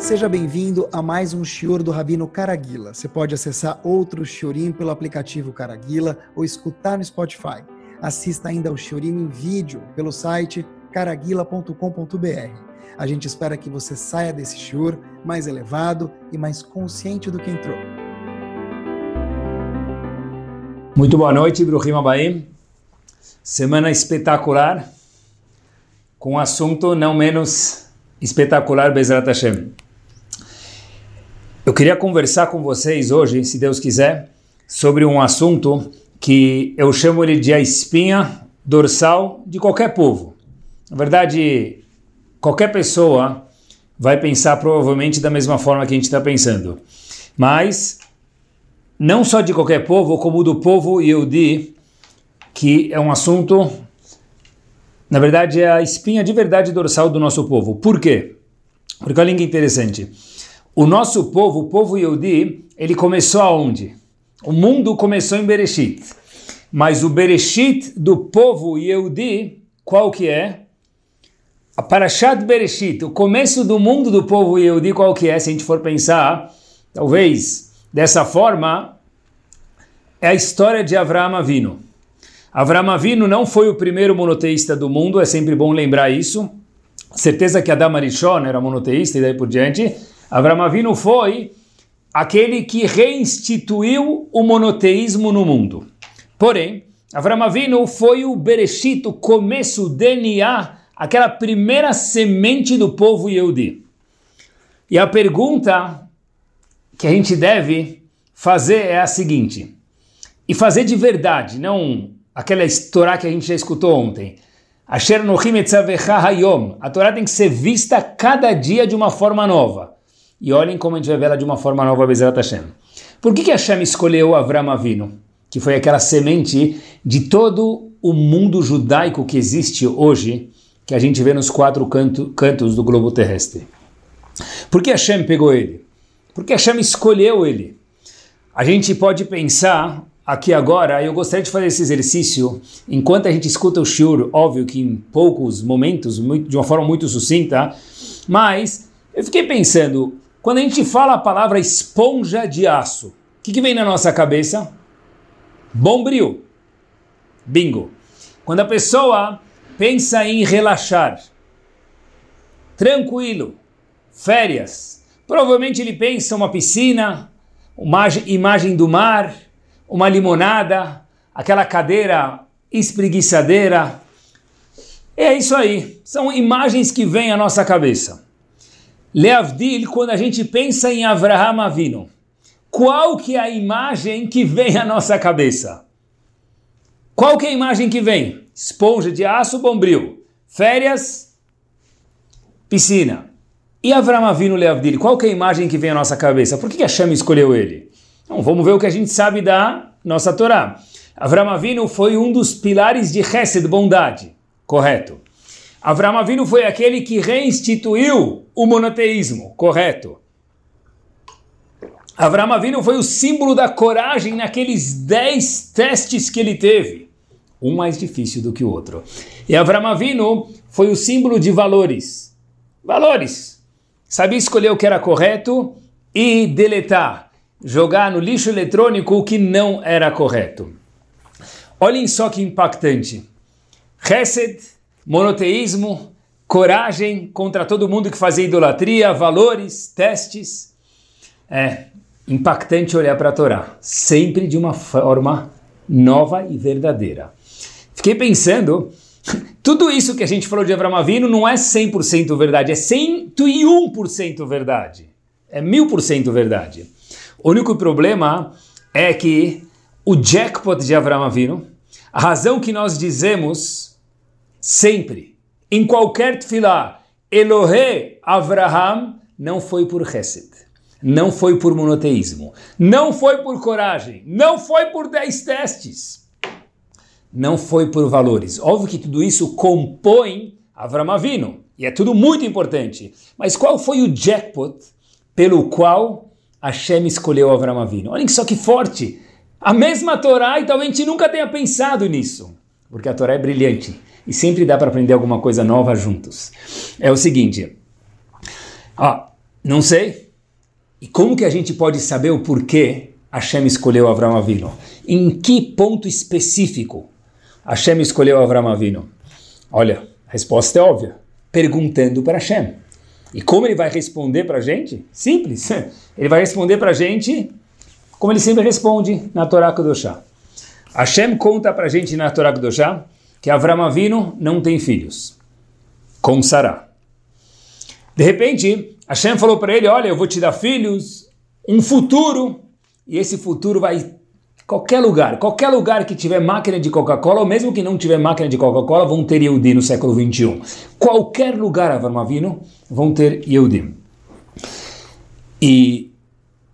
Seja bem-vindo a mais um Shior do Rabino Caraguila. Você pode acessar outro Shiorim pelo aplicativo Caraguila ou escutar no Spotify. Assista ainda ao Shiorim em vídeo pelo site caraguila.com.br. A gente espera que você saia desse Shior mais elevado e mais consciente do que entrou. Muito boa noite, Bruhim Abaim. Semana espetacular, com um assunto não menos espetacular, Bezrat Hashem. Eu queria conversar com vocês hoje, se Deus quiser, sobre um assunto que eu chamo ele de a espinha dorsal de qualquer povo. Na verdade, qualquer pessoa vai pensar provavelmente da mesma forma que a gente está pensando. Mas, não só de qualquer povo, como do povo Yehudi, que é um assunto, na verdade, é a espinha de verdade dorsal do nosso povo. Por quê? Porque olha que interessante. O nosso povo, o povo Yehudi, ele começou aonde? O mundo começou em Bereshit. Mas o Bereshit do povo Yehudi, qual que é? A Parashat Bereshit, o começo do mundo do povo Yehudi, qual que é? Se a gente for pensar, talvez dessa forma, é a história de Avraham Avinu. Avraham Avinu não foi o primeiro monoteísta do mundo, é sempre bom lembrar isso. Certeza que Adam Arishon era monoteísta e daí por diante. Avram Avinu foi aquele que reinstituiu o monoteísmo no mundo. Porém, Avram Avinu foi o Bereshit, o começo, o DNA, aquela primeira semente do povo Yehudi. E a pergunta que a gente deve fazer é a seguinte, e fazer de verdade, não aquela história que a gente já escutou ontem. Hayom. A Torá tem que ser vista cada dia de uma forma nova. E olhem como a gente vai ver ela de uma forma nova, Bezerat Hashem. Por que, que Hashem escolheu Avram Avinu? Que foi aquela semente de todo o mundo judaico que existe hoje, que a gente vê nos quatro canto, cantos do globo terrestre. Por que Hashem pegou ele? Por que Hashem escolheu ele? A gente pode pensar aqui agora, eu gostaria de fazer esse exercício enquanto a gente escuta o shiur, óbvio que em poucos momentos, de uma forma muito sucinta, mas eu fiquei pensando, quando a gente fala a palavra esponja de aço, o que, que vem na nossa cabeça? Bombril. Bingo. Quando a pessoa pensa em relaxar, tranquilo, férias, provavelmente ele pensa uma piscina, uma imagem do mar, uma limonada, aquela cadeira espreguiçadeira. É isso aí. São imagens que vêm à nossa cabeça. Leavdil, quando a gente pensa em Avraham Avino, qual que é a imagem que vem à nossa cabeça? Qual que é a imagem que vem? Esponja de aço bombril. Férias, piscina. E Avraham Avino Leavdil, qual que é a imagem que vem à nossa cabeça? Por que, que Hashem escolheu ele? Então, vamos ver o que a gente sabe da nossa Torá. Avraham Avino foi um dos pilares de Hesed, bondade. Correto. Avram Avinu foi aquele que reinstituiu o monoteísmo, correto? Avram Avinu foi o símbolo da coragem naqueles dez testes que ele teve, um mais difícil do que o outro. E Avram Avinu foi o símbolo de valores. Valores. Sabia escolher o que era correto e deletar, jogar no lixo eletrônico o que não era correto. Olhem só que impactante. Hesed monoteísmo, coragem contra todo mundo que fazia idolatria, valores, testes. É impactante olhar para a Torá, sempre de uma forma nova e verdadeira. Fiquei pensando, tudo isso que a gente falou de Avram Avinu não é 100% verdade, é 101% verdade. É 1000% verdade. O único problema é que o jackpot de Avram Avinu, a razão que nós dizemos sempre, em qualquer tefilá, Elohe Avraham, não foi por Hesed, não foi por monoteísmo, não foi por coragem, não foi por dez testes, não foi por valores. Óbvio que tudo isso compõe Avram Avinu, e é tudo muito importante. Mas qual foi o jackpot pelo qual Hashem escolheu Avram Avinu? Olhem só que forte! A mesma Torá, e talvez a gente nunca tenha pensado nisso, porque a Torá é brilhante e sempre dá para aprender alguma coisa nova juntos. É o seguinte, ó, Não sei. E como que a gente pode saber o porquê Hashem escolheu Avram Avino? Em que ponto específico Hashem escolheu Avram Avino? Olha, a resposta é óbvia. Perguntando para Hashem. E como ele vai responder para a gente? Simples. Ele vai responder para a gente como ele sempre responde na Torá Kedoshá. Hashem conta para a gente na Torá Kedoshá que Avram Avino não tem filhos. Com Sarah. De repente, Hashem falou para ele, olha, eu vou te dar filhos, um futuro, e esse futuro vai qualquer lugar, qualquer lugar que tiver máquina de Coca-Cola, ou mesmo que não tiver máquina de Coca-Cola, vão ter Yehudi no século 21. Qualquer lugar, Avram Avino, vão ter Yehudi. E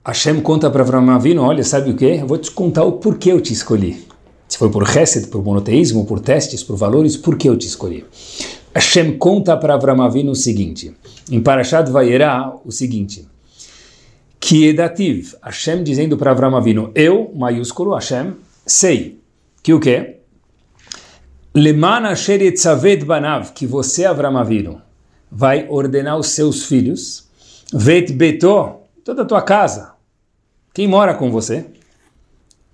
Hashem conta para Avram Avino, olha, sabe o que? Eu vou te contar o porquê eu te escolhi. Se foi por Hesed, por monoteísmo, por testes, por valores, por que eu te escolhi? Hashem conta para Avram Avino o seguinte, em Parashat Vayera, o seguinte, que Edativ, Hashem dizendo para Avram Avino, eu, maiúsculo, Hashem, sei que o quê? Lemana Sheretzavet Banav, que você, Avram Avino, vai ordenar os seus filhos, Vet Beto, toda a tua casa, quem mora com você,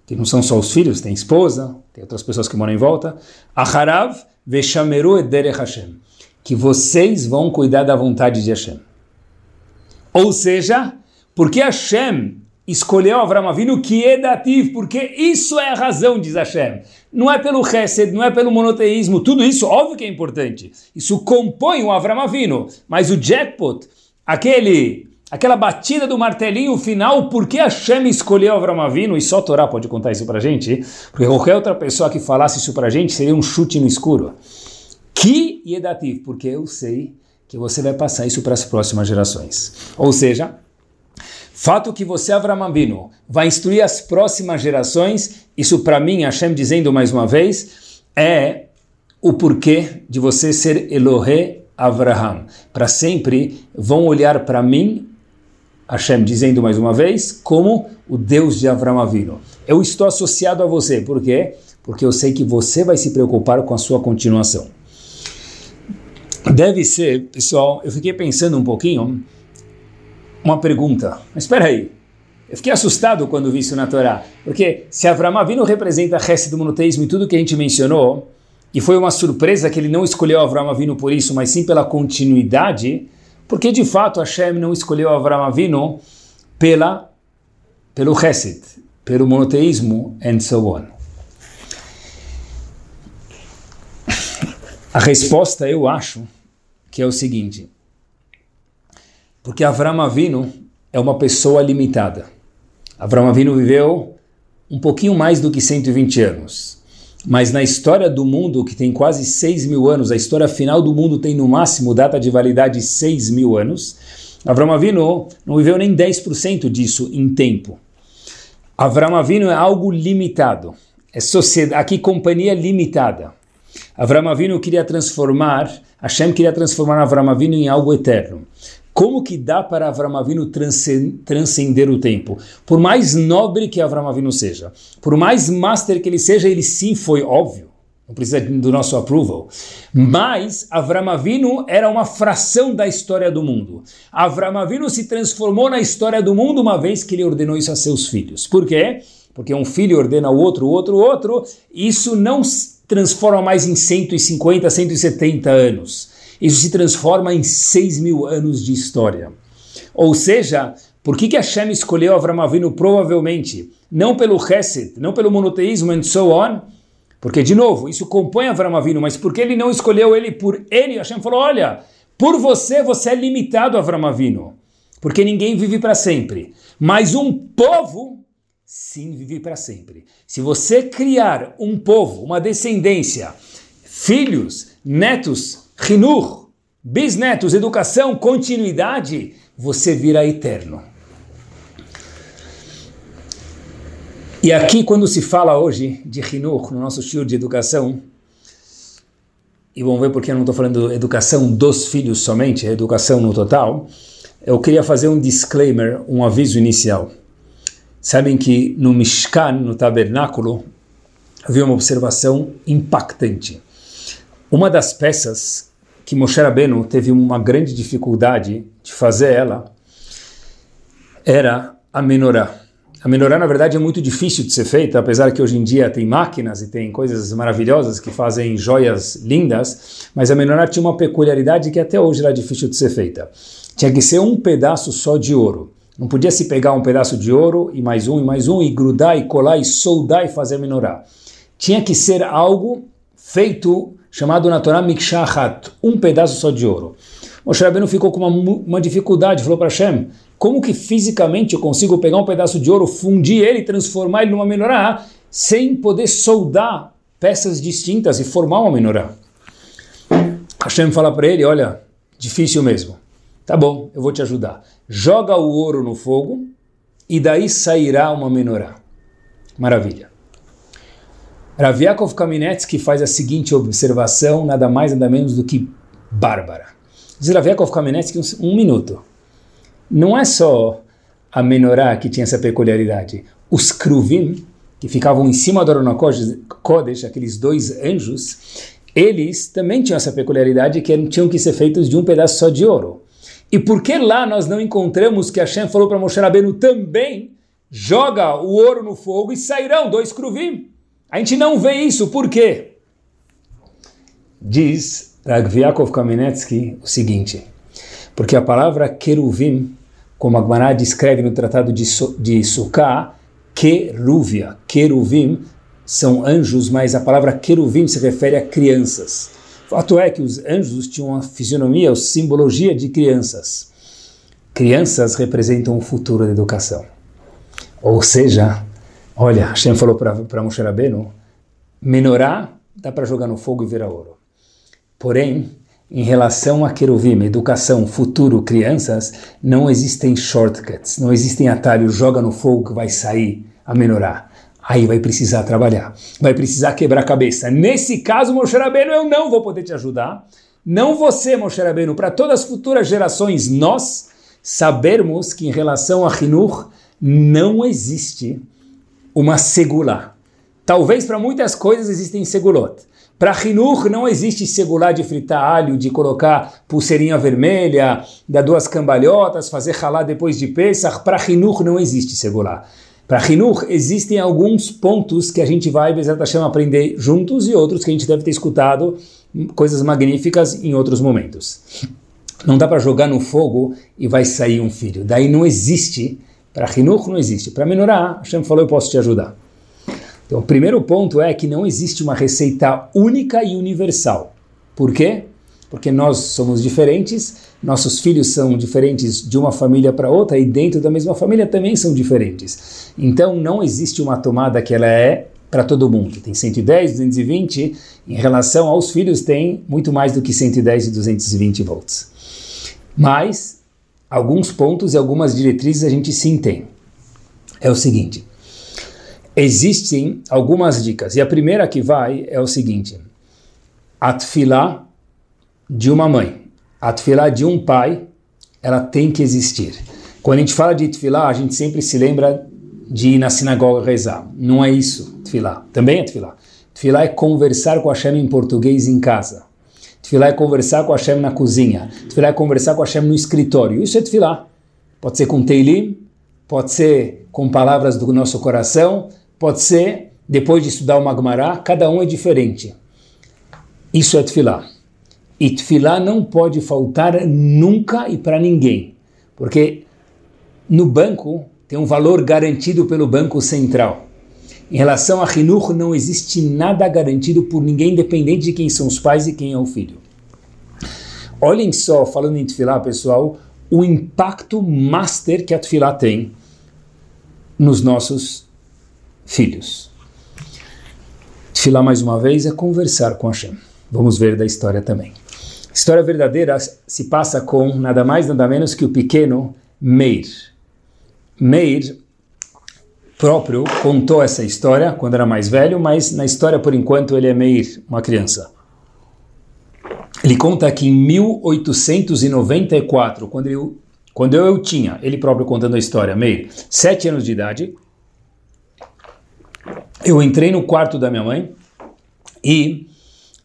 que não são só os filhos, tem esposa, tem outras pessoas que moram em volta, Aharav Veshameru Ederech Hashem, que vocês vão cuidar da vontade de Hashem. Ou seja, porque Hashem escolheu Avram Avinu que é dativo, porque isso é a razão, diz Hashem. Não é pelo Hesed, não é pelo monoteísmo, tudo isso óbvio que é importante. Isso compõe o Avram Avinu, mas o jackpot, aquele aquela batida do martelinho final, por que Hashem escolheu Avram Avinu, e só a Torá pode contar isso pra gente, porque qualquer outra pessoa que falasse isso pra gente seria um chute no escuro. Que Yedativ, porque eu sei que você vai passar isso para as próximas gerações. Ou seja, Fato que você, Avram Avinu, vai instruir as próximas gerações, isso para mim, Hashem dizendo mais uma vez, é o porquê de você ser Elohe Avraham. Para sempre vão olhar para mim, Hashem dizendo mais uma vez, como o Deus de Avram Avinu. Eu estou associado a você, por quê? Porque eu sei que você vai se preocupar com a sua continuação. Deve ser, pessoal, eu fiquei pensando um pouquinho, uma pergunta. Mas espera aí. Eu fiquei assustado quando vi isso na Torá, porque se Avram Avinu representa a resto do monoteísmo e tudo que a gente mencionou, e foi uma surpresa que ele não escolheu Avram Avinu por isso, mas sim pela continuidade, porque de fato Hashem não escolheu Avram Avinu pela, pelo Hesed, pelo monoteísmo and so on. A resposta eu acho que é o seguinte, porque Avram Avinu é uma pessoa limitada. Avram Avinu viveu um pouquinho mais do que 120 anos. Mas na história do mundo, que tem quase 6 mil anos, a história final do mundo tem no máximo data de validade 6 mil anos, Avram Avinu não viveu nem 10% disso em tempo. Avram Avinu é algo limitado. É sociedade, aqui companhia limitada. Avram Avinu queria transformar, Hashem queria transformar Avram Avinu em algo eterno. Como que dá para Avram Avinu transcender o tempo? Por mais nobre que Avram Avinu seja, por mais master que ele seja, ele sim foi óbvio, não precisa do nosso approval. Mas Avram Avinu era uma fração da história do mundo. Avram Avinu se transformou na história do mundo uma vez que ele ordenou isso a seus filhos. Por quê? Porque um filho ordena o outro, o outro, o outro. Isso não transforma mais em 150, 170 anos isso se transforma em 6 mil anos de história. Ou seja, por que, que Hashem escolheu Avram Avinu provavelmente? Não pelo Hesed, não pelo monoteísmo and so on, porque, de novo, isso compõe Avram Avinu, mas por que ele não escolheu ele por ele? Hashem falou, olha, por você, você é limitado, Avram Avinu, porque ninguém vive para sempre. Mas um povo, sim, vive para sempre. Se você criar um povo, uma descendência, filhos, netos, Rinur, bisnetos, educação, continuidade, você virá eterno. E aqui, quando se fala hoje de Rinur, no nosso estilo de educação, e vamos ver porque eu não estou falando educação dos filhos somente, é educação no total, eu queria fazer um disclaimer, um aviso inicial. Sabem que no Mishkan, no tabernáculo, havia uma observação impactante. Uma das peças que Moshe Rabbeinu teve uma grande dificuldade de fazer ela era a menorá. A menorá, na verdade, é muito difícil de ser feita, apesar que hoje em dia tem máquinas e tem coisas maravilhosas que fazem joias lindas, mas a menorá tinha uma peculiaridade que até hoje era difícil de ser feita. Tinha que ser um pedaço só de ouro. Não podia se pegar um pedaço de ouro e mais um e mais um e grudar e colar e soldar e fazer a menorá. Tinha que ser algo feito, chamado na Torá Mikshahat, um pedaço só de ouro. Moshe Rabbeinu ficou com uma, uma dificuldade, falou para Hashem, como que fisicamente eu consigo pegar um pedaço de ouro, fundir ele transformar ele numa menorá, sem poder soldar peças distintas e formar uma menorá? Hashem fala para ele, olha, difícil mesmo. Tá bom, eu vou te ajudar. Joga o ouro no fogo e daí sairá uma menorá. Maravilha. Raviakov Kamenetsky faz a seguinte observação, nada mais nada menos do que bárbara. Diz Raviakov Kamenetsky um, um minuto não é só a menorá que tinha essa peculiaridade. Os kruvim, que ficavam em cima do Arona aqueles dois anjos, eles também tinham essa peculiaridade que tinham que ser feitos de um pedaço só de ouro. E por que lá nós não encontramos que Hashem falou para Moshe Rabbeinu também joga o ouro no fogo e sairão dois kruvim? A gente não vê isso, por quê? Diz Ragviakov Kamenetsky o seguinte, porque a palavra queruvim como a Gemara descreve no Tratado de, de Sukkah, querúvia, queruvim, são anjos, mas a palavra queruvim se refere a crianças. Fato é que os anjos tinham uma fisionomia, uma simbologia de crianças. Crianças representam o futuro da educação. Ou seja, olha, Hashem falou para Moshe Rabbeinu, menorá dá para jogar no fogo e virar ouro. Porém, em relação a queruvim, educação, futuro, crianças, não existem shortcuts, não existem atalhos, joga no fogo que vai sair a menorar. Aí vai precisar trabalhar, vai precisar quebrar a cabeça. Nesse caso, Moshe Rabbeinu, eu não vou poder te ajudar. Não você, Moshe Rabbeinu, para todas as futuras gerações, nós sabermos que em relação a Hinur não existe uma segula. Talvez para muitas coisas existem segulot. Para Hinur não existe segular de fritar alho, de colocar pulseirinha vermelha, dar duas cambalhotas, fazer ralar depois de Pesach. Para Hinur não existe segular. Para Hinur existem alguns pontos que a gente vai, Bezerra Hashem, aprender juntos e outros que a gente deve ter escutado coisas magníficas em outros momentos. Não dá para jogar no fogo e vai sair um filho. Daí não existe. Para Hinur não existe. Para Menorá, Hashem falou, eu posso te ajudar. Então, o primeiro ponto é que não existe uma receita única e universal. Por quê? Porque nós somos diferentes, nossos filhos são diferentes de uma família para outra e dentro da mesma família também são diferentes. Então, não existe uma tomada que ela é para todo mundo. Tem 110, 220, em relação aos filhos tem muito mais do que 110 e 220 volts. Mas alguns pontos e algumas diretrizes a gente sim tem. É o seguinte: Existem algumas dicas. E a primeira que vai é o seguinte: a tefilá de uma mãe, a tefilá de um pai, ela tem que existir. Quando a gente fala de tefilá, a gente sempre se lembra de ir na sinagoga rezar. Não é isso, tefilá. Também é tefilá. Tefilá é conversar com a Hashem em português em casa. Tefilá é conversar com Hashem na cozinha. Tefilá é conversar com Hashem no escritório. Isso é tefilá. Pode ser com teilim, pode ser com palavras do nosso coração, Pode ser, depois de estudar o Magmará, cada um é diferente. Isso é Tfilá. E Tfilá não pode faltar nunca e para ninguém. Porque no banco tem um valor garantido pelo Banco Central. Em relação a Hinur, não existe nada garantido por ninguém, independente de quem são os pais e quem é o filho. Olhem só, falando em Tfilá, pessoal, o impacto master que a Tfilá tem nos nossos filhos. Tfilar mais uma vez é conversar com Hashem. Vamos ver da história também. A história verdadeira se passa com nada mais nada menos que o pequeno Meir. Meir próprio contou essa história quando era mais velho, mas na história por enquanto ele é Meir, uma criança. Ele conta que em 1894, quando eu, quando eu tinha, ele próprio contando a história, Meir, sete anos de idade, eu entrei no quarto da minha mãe e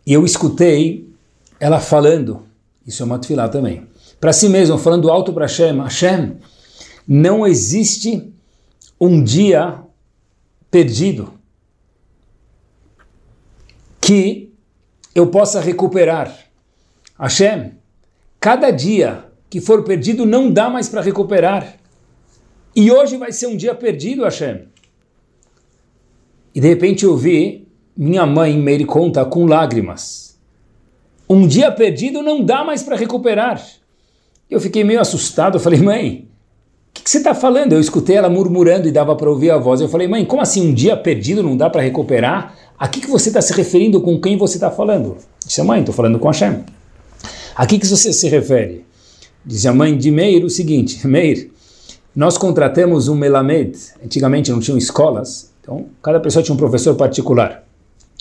eu escutei ela falando, isso é uma tefilá também, para si mesma, falando alto para Hashem, Hashem, Não existe um dia perdido que eu possa recuperar. Hashem, cada dia que for perdido não dá mais para recuperar. E hoje vai ser um dia perdido, Hashem. E de repente eu vi minha mãe me conta com lágrimas. Um dia perdido não dá mais para recuperar. Eu fiquei meio assustado. Eu falei, mãe, que, você está falando? Eu escutei ela murmurando e dava para ouvir a voz. Eu falei, mãe, como assim um dia perdido não dá para recuperar? A que, que você está se referindo com quem você está falando? Disse a mãe, estou falando com Hashem. A que, que você se refere? Disse a mãe de Meir o seguinte: Meir, nós contratamos um Melamed. Antigamente não tinham escolas, então cada pessoa tinha um professor particular.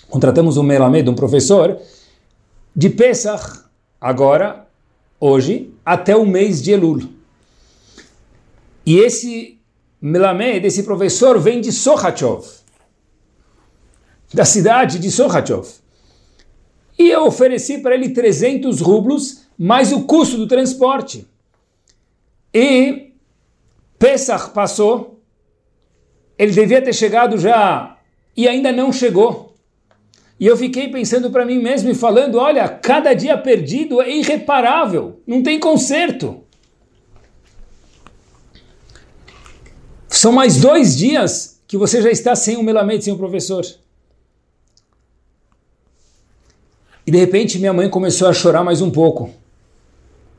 Contratamos um Melamed, um professor, de Pesach, agora, hoje, até o mês de Elul. E esse Melamed, esse professor, vem de Sochachov da cidade de Sochachov. E eu ofereci para ele 300 rublos, mais o custo do transporte. E Pesach passou, ele devia ter chegado já e ainda não chegou. E eu fiquei pensando para mim mesmo e falando: olha, cada dia perdido é irreparável, não tem conserto. São mais dois dias que você já está sem o melamete, sem o professor. E de repente minha mãe começou a chorar mais um pouco.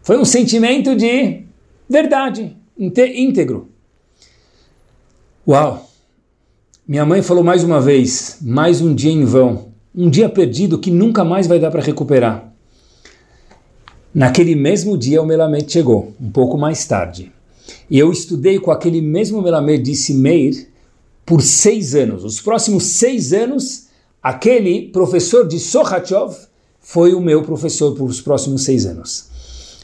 Foi um sentimento de verdade, íntegro. Uau! Minha mãe falou mais uma vez, mais um dia em vão, um dia perdido que nunca mais vai dar para recuperar. Naquele mesmo dia o Melamed chegou, um pouco mais tarde. E eu estudei com aquele mesmo Melamed, disse Meir, por seis anos. Os próximos seis anos, aquele professor de Sochachov foi o meu professor por os próximos seis anos.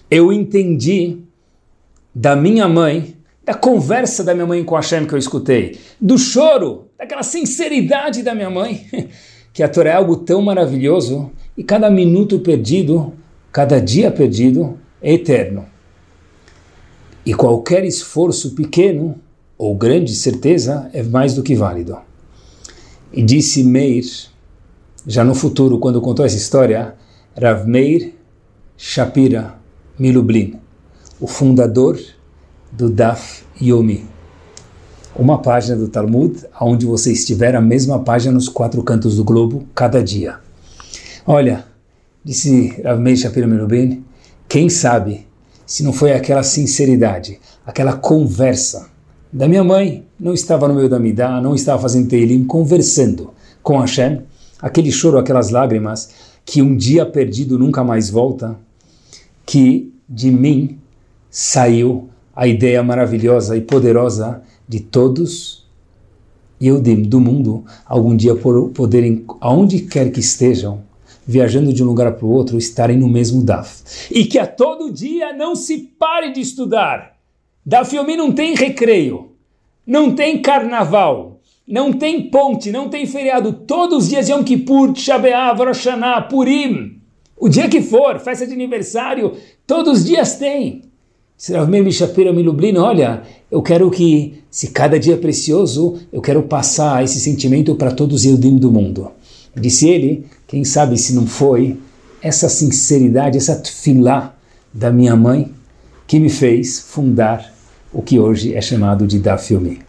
Eu entendi da minha mãe, da conversa da minha mãe com Hashem que eu escutei, do choro, daquela sinceridade da minha mãe, que a Torá é algo tão maravilhoso e cada minuto perdido, cada dia perdido é eterno. E qualquer esforço pequeno ou grande certeza é mais do que válido. E disse Meir, já no futuro, quando contou essa história, Rav Meir Shapira Milublin, o fundador do Daf Yomi. Uma página do Talmud, onde você estiver, a mesma página nos quatro cantos do globo, cada dia. Olha, disse Rav Meir Shapira Milublin, quem sabe se não foi aquela sinceridade, aquela conversa. Da minha mãe, não estava no meio da Midah, não estava fazendo Teilim, conversando com Hashem, aquele choro, aquelas lágrimas, que um dia perdido nunca mais volta, que de mim saiu a ideia maravilhosa e poderosa de todos Yehudim do mundo algum dia poderem, aonde quer que estejam, viajando de um lugar para o outro, estarem no mesmo DAF. E que a todo dia não se pare de estudar. DAF Yomi não tem recreio, não tem carnaval, não tem ponte, não tem feriado. Todos os dias Yom Kippur, Shabeav, Rosh Purim. O dia que for, festa de aniversário, todos os dias tem. Sravmeir Mishapira Milublin, olha, eu quero que, se cada dia é precioso, eu quero passar esse sentimento para todos os Eudim do mundo. Disse ele, quem sabe se não foi essa sinceridade, essa tefilá da minha mãe que me fez fundar o que hoje é chamado de Dafyomi.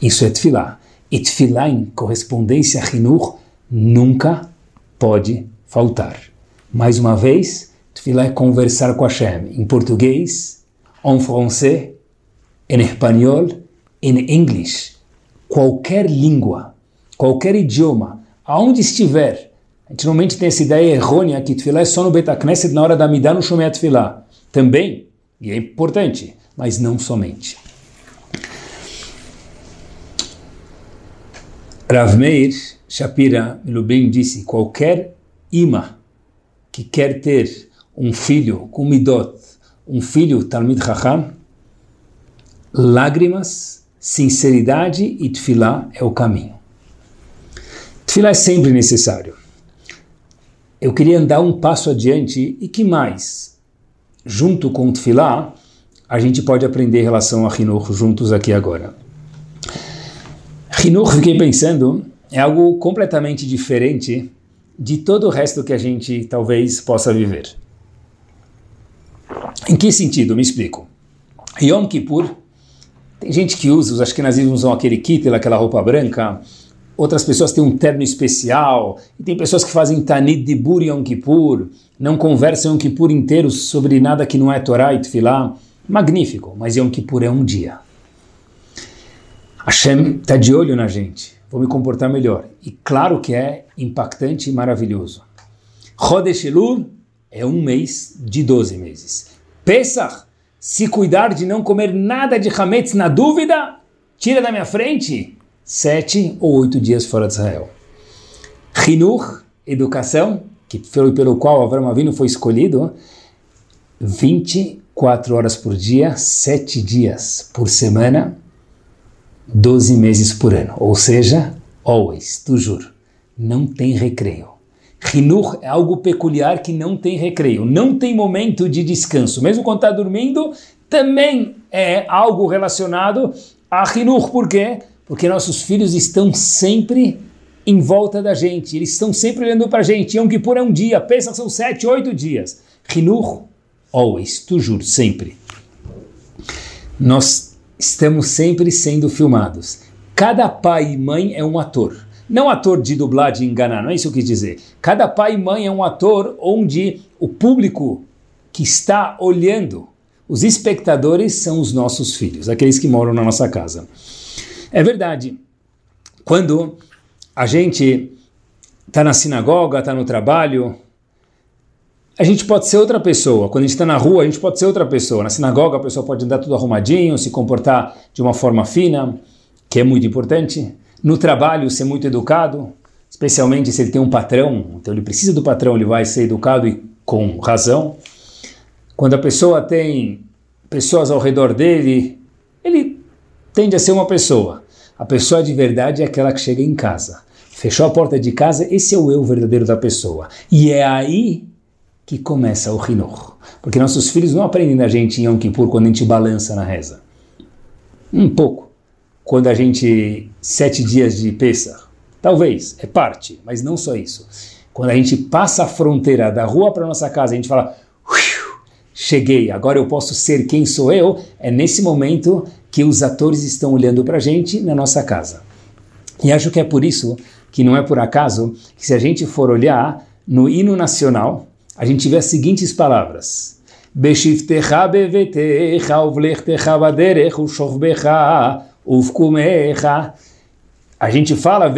Isso é tefilá. E tefilá em correspondência a Hinur nunca pode faltar. Mais uma vez, tefilá é conversar com Hashem em português, em francês, em espanhol, em inglês. Qualquer língua, qualquer idioma, aonde estiver. A gente normalmente tem essa ideia errônea que tefilá é só no Betacneset na hora da Midah no Shomer Tefilá. Também, e é importante, mas não somente. Rav Meir Shapira Milubim disse: qualquer imã que quer ter um filho com midot, um filho Talmid Chacham, lágrimas, sinceridade e tefilá é o caminho. Tefilá é sempre necessário. Eu queria andar um passo adiante e que mais? Junto com o tefilá, a gente pode aprender em relação a Hinur juntos aqui agora. Hinur, fiquei pensando, é algo completamente diferente de todo o resto que a gente talvez possa viver. Em que sentido? Me explico. Yom Kippur, tem gente que usa, os ashkenazis usam aquele kittel, aquela roupa branca, outras pessoas têm um terno especial, e tem pessoas que fazem Tanit de Bur Yom Kippur, não conversam Yom Kippur inteiro sobre nada que não é Torá e Tfilah. Magnífico, mas Yom Kippur é um dia. Hashem está de olho na gente, vou me comportar melhor. E claro que é impactante e maravilhoso. Chodesh Elul é um mês de 12 meses. Pesach, se cuidar de não comer nada de Hametz na dúvida, tira da minha frente sete ou oito dias fora de Israel. Hinur, educação, que foi pelo qual Avram Avinu foi escolhido, 24 horas por dia, sete dias por semana, 12 meses por ano. Ou seja, always, tu juro, não tem recreio. Rinur é algo peculiar que não tem recreio, não tem momento de descanso. Mesmo quando está dormindo, também é algo relacionado a Rinur. Por quê? Porque nossos filhos estão sempre em volta da gente, eles estão sempre olhando para a gente. Yom Kippur é um dia, pensa são sete, oito dias. Rinur, always, tu juro, sempre. Nós estamos sempre sendo filmados. Cada pai e mãe é um ator. Não ator de dublar, de enganar, não é isso que eu quis dizer. Cada pai e mãe é um ator onde o público que está olhando, os espectadores são os nossos filhos, aqueles que moram na nossa casa. É verdade. Quando a gente está na sinagoga, está no trabalho, a gente pode ser outra pessoa. Quando a gente está na rua, a gente pode ser outra pessoa. Na sinagoga, a pessoa pode andar tudo arrumadinho, se comportar de uma forma fina, que é muito importante no trabalho ser muito educado, especialmente se ele tem um patrão, então ele precisa do patrão, ele vai ser educado e com razão. Quando a pessoa tem pessoas ao redor dele, ele tende a ser uma pessoa. A pessoa de verdade é aquela que chega em casa. Fechou a porta de casa, esse é o eu verdadeiro da pessoa. E é aí que começa o rinor. Porque nossos filhos não aprendem da gente em Yom Kippur quando a gente balança na reza. Um pouco quando a gente sete dias de Pesach? Talvez, é parte, mas não só isso. Quando a gente passa a fronteira da rua para nossa casa, a gente fala, cheguei, agora eu posso ser quem sou eu, é nesse momento que os atores estão olhando para a gente na nossa casa. E acho que é por isso que não é por acaso que se a gente for olhar no hino nacional, a gente vê as seguintes palavras. A gente fala.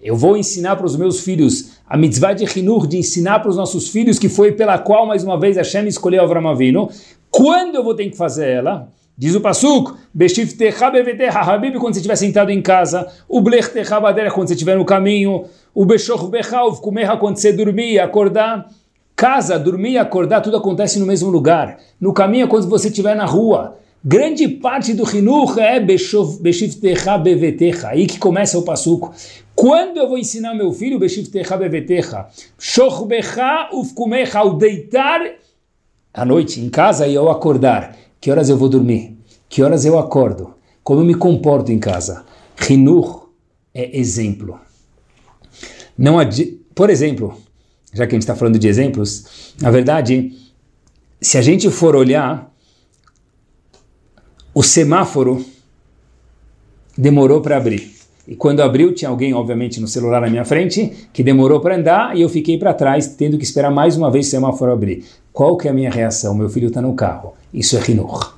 Eu vou ensinar para os meus filhos a mitzvah de Hinur, de ensinar para os nossos filhos, que foi pela qual, mais uma vez, Hashem escolheu Avram Avinu. Quando eu vou ter que fazer ela? Diz o Beshiftecha Habib, quando você estiver sentado em casa, o Blechtecha badera, quando você estiver no caminho, o uvkumecha, quando você dormir e acordar. Casa, dormir e acordar, tudo acontece no mesmo lugar. No caminho, quando você estiver na rua. Grande parte do Hinuch é Beshivtecha Bevetecha, aí que começa o passuco. Quando eu vou ensinar meu filho Beshivtecha Bevetecha? Shochbecha Ufkumecha, ao deitar à noite em casa e ao acordar. Que horas eu vou dormir? Que horas eu acordo? Como eu me comporto em casa? Hinuch é exemplo. Não Por exemplo, já que a gente está falando de exemplos, na verdade, se a gente for olhar o semáforo demorou para abrir. E quando abriu, tinha alguém, obviamente, no celular na minha frente, que demorou para andar e eu fiquei para trás, tendo que esperar mais uma vez o semáforo abrir. Qual que é a minha reação? Meu filho está no carro. Isso é rinur.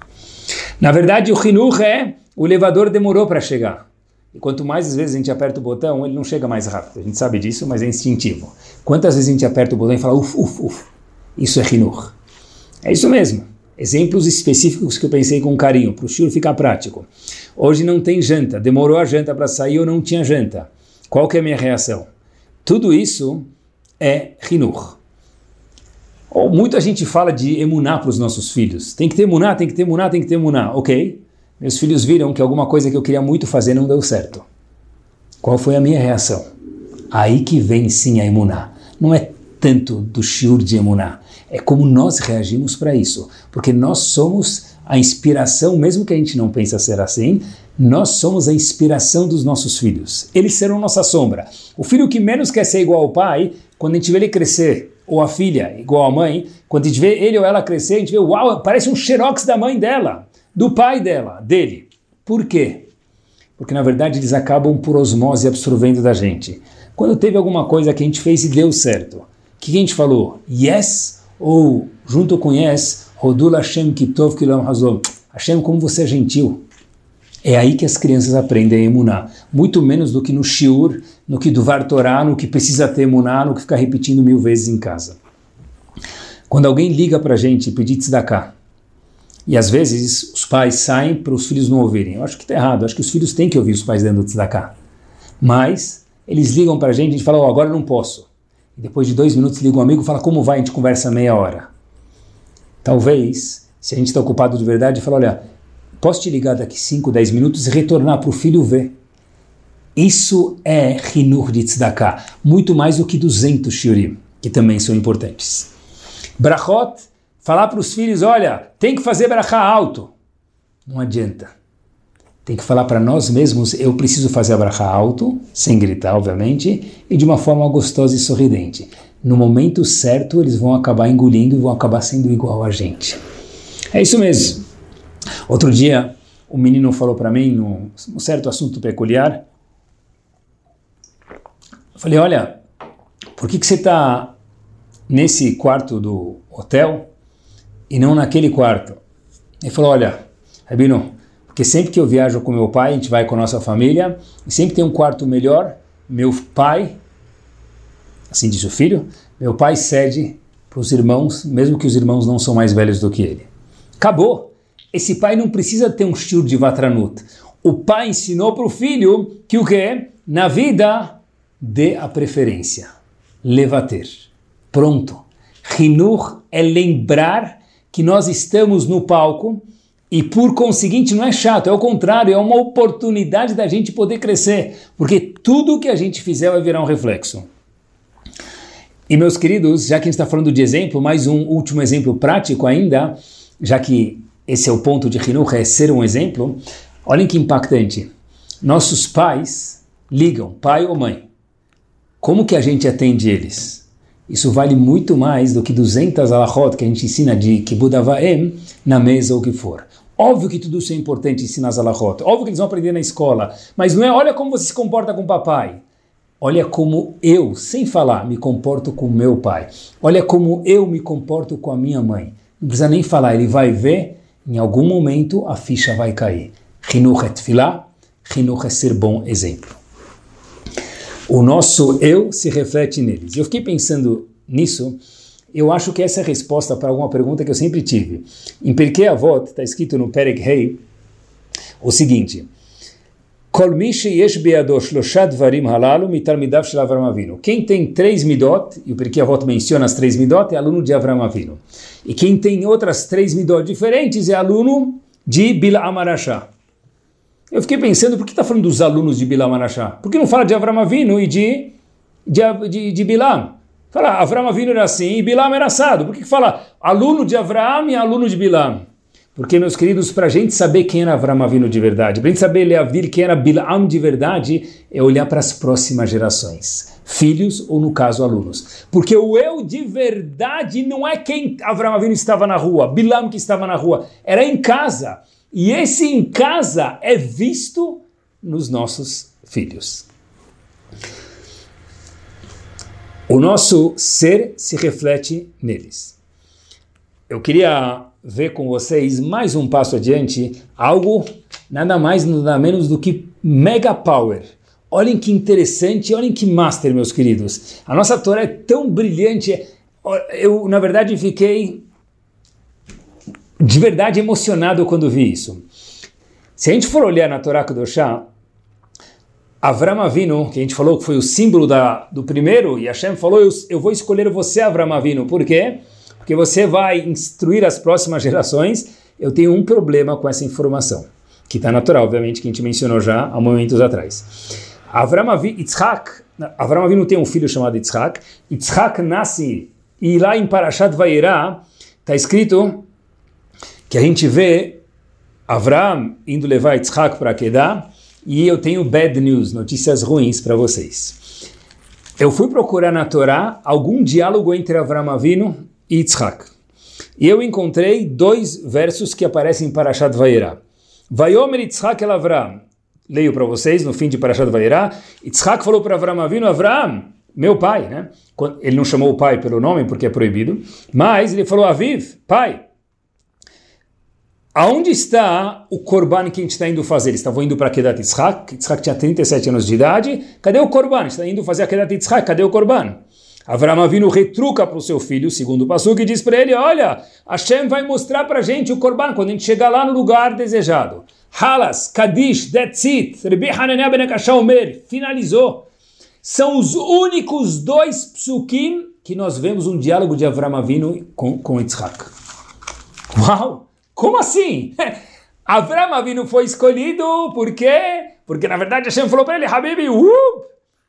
Na verdade, o rinur é o elevador demorou para chegar. E quanto mais vezes a gente aperta o botão, ele não chega mais rápido. A gente sabe disso, mas é instintivo. Quantas vezes a gente aperta o botão e fala uf, uf, uf. Isso é rinur. É isso mesmo. Exemplos específicos que eu pensei com carinho, para o Shur ficar prático. Hoje não tem janta, demorou a janta para sair ou não tinha janta. Qual que é a minha reação? Tudo isso é rinur. Ou muita gente fala de emuná para os nossos filhos. Tem que ter emuná, tem que ter emuná, tem que ter emuná. Ok. Meus filhos viram que alguma coisa que eu queria muito fazer não deu certo. Qual foi a minha reação? Aí que vem sim a emuná. Não é tanto do shiur de emuná é como nós reagimos para isso. Porque nós somos a inspiração, mesmo que a gente não pense ser assim, nós somos a inspiração dos nossos filhos. Eles serão nossa sombra. O filho que menos quer ser igual ao pai, quando a gente vê ele crescer, ou a filha igual à mãe, quando a gente vê ele ou ela crescer, a gente vê, uau, parece um xerox da mãe dela, do pai dela, dele. Por quê? Porque na verdade eles acabam por osmose absorvendo da gente. Quando teve alguma coisa que a gente fez e deu certo, o que, a gente falou? Yes? Ou junto com yes, Rodul Hashem Kitov Kilam Hazol. Hashem, como você é gentil. É aí que as crianças aprendem a emunar. Muito menos do que no shiur, no que do var Torah, no que precisa ter emunar, no que ficar repetindo mil vezes em casa. Quando alguém liga para a gente e pedir tzedakah, e às vezes os pais saem para os filhos não ouvirem. Eu acho que está errado, acho que os filhos têm que ouvir os pais dando tzedakah. Mas eles ligam para a gente, a gente fala, oh, agora não posso. E depois de dois minutos liga um amigo e fala, como vai? A gente conversa meia hora. Talvez, se a gente está ocupado de verdade, fala, olha, posso te ligar daqui 5, 10 minutos e retornar para o filho ver. Isso é Hinur de Tzedakah, muito mais do que 200 shiurim, que também são importantes. Brachot, falar para os filhos, olha, tem que fazer brachá alto. Não adianta. Tem que falar para nós mesmos, eu preciso fazer a brachá alto, sem gritar, obviamente, e de uma forma gostosa e sorridente. No momento certo, eles vão acabar engolindo e vão acabar sendo igual a gente. É isso mesmo. Outro dia, um menino falou para mim, num, num certo assunto peculiar, eu falei, olha, por que, que você está nesse quarto do hotel e não naquele quarto? Ele falou, olha, Rabino, porque sempre que eu viajo com meu pai, a gente vai com a nossa família, e sempre tem um quarto melhor, meu pai, assim diz o filho, meu pai cede para os irmãos, mesmo que os irmãos não são mais velhos do que ele. Acabou! Esse pai não precisa ter um estilo de Vatranut. O pai ensinou para o filho que o que? Na vida, dê a preferência. Levater. Pronto. Rinur é lembrar que nós estamos no palco e por conseguinte não é chato, é o contrário, é uma oportunidade da gente poder crescer, porque tudo que a gente fizer vai virar um reflexo. E meus queridos, já que a gente está falando de exemplo, mais um último exemplo prático ainda, já que esse é o ponto de Hinuch, é ser um exemplo, olhem que impactante. Nossos pais ligam, pai ou mãe. Como que a gente atende eles? Isso vale muito mais do que 200 alahot que a gente ensina de Kibudavaem na mesa ou o que for. Óbvio que tudo isso é importante ensinar as alahot. Óbvio que eles vão aprender na escola. Mas não é, olha como você se comporta com o papai. Olha como eu, sem falar, me comporto com meu pai. Olha como eu me comporto com a minha mãe. Não precisa nem falar, ele vai ver, em algum momento a ficha vai cair. Chinuch é tefilá, Chinuch é ser bom exemplo. O nosso eu se reflete neles. Eu fiquei pensando nisso, eu acho que essa é a resposta para alguma pergunta que eu sempre tive. Em Perkei Avot, está escrito no Perek Rei, o seguinte, quem tem três midot, e o Perkei Avot menciona as três midot, é aluno de Avram Avinu. E quem tem outras três midot diferentes é aluno de Bilam Arashá. Eu fiquei pensando, por que está falando dos alunos de Bilam Arashá? Por que não fala de Avram Avinu e de, de, de, de Bilam? Fala, Avram Avinu era assim e Bilam era assado. Por que fala aluno de Avram e aluno de Bilam? Porque, meus queridos, para a gente saber quem era Avram Avinu de verdade, para a gente saber quem era Bilam de verdade, é olhar para as próximas gerações. Filhos ou, no caso, alunos. Porque o eu de verdade não é quem Avram Avinu estava na rua, Bilam que estava na rua, era em casa. E esse em casa é visto nos nossos filhos. O nosso ser se reflete neles. Eu queria ver com vocês mais um passo adiante, algo nada mais nada menos do que mega power. Olhem que interessante, olhem que master, meus queridos. A nossa Torá é tão brilhante. Eu, na verdade, fiquei de verdade emocionado quando vi isso. Se a gente for olhar na Torá Kudoshá, Avram Avinu, que a gente falou que foi o símbolo da, do primeiro, e Hashem falou, eu, eu vou escolher você, Avram Avinu. Por quê? porque você vai instruir as próximas gerações, eu tenho um problema com essa informação, que está natural, obviamente, que a gente mencionou já há momentos atrás. Avram Avinu, Avram Avinu tem um filho chamado Yitzhak, Yitzhak nasce, e lá em Parashat Vayera está escrito que a gente vê Avram indo levar Yitzhak para Kedah, e eu tenho bad news, notícias ruins para vocês. Eu fui procurar na Torá algum diálogo entre Avram Avinu Yitzhak. E eu encontrei dois versos que aparecem em Parashat Vayera. Vayomer Yitzhak el Avram. Leio para vocês no fim de Parashat Vayera. Yitzhak falou para Avram Avinu, Avram, meu pai, né? Ele não chamou o pai pelo nome porque é proibido, mas ele falou Aviv, pai. Aonde está o Korban que a gente está indo fazer? Eles estavam indo para Kedat Yitzhak, Yitzhak tinha 37 anos de idade, cadê o Korban? Está indo fazer a Kedat Yitzhak, cadê o Korban? Avram Avinu retruca para o seu filho, segundo o Pasuk, e diz para ele, olha, Hashem vai mostrar para a gente o Korban quando a gente chegar lá no lugar desejado. Halas, Kadish, that's it, Rebi Hananiah ben Omer, finalizou. São os únicos dois psukim que nós vemos um diálogo de Avram Avinu com, com Yitzhak. Uau! Como assim? Avram Avinu foi escolhido por quê? Porque na verdade Hashem falou para ele, Habib, uh,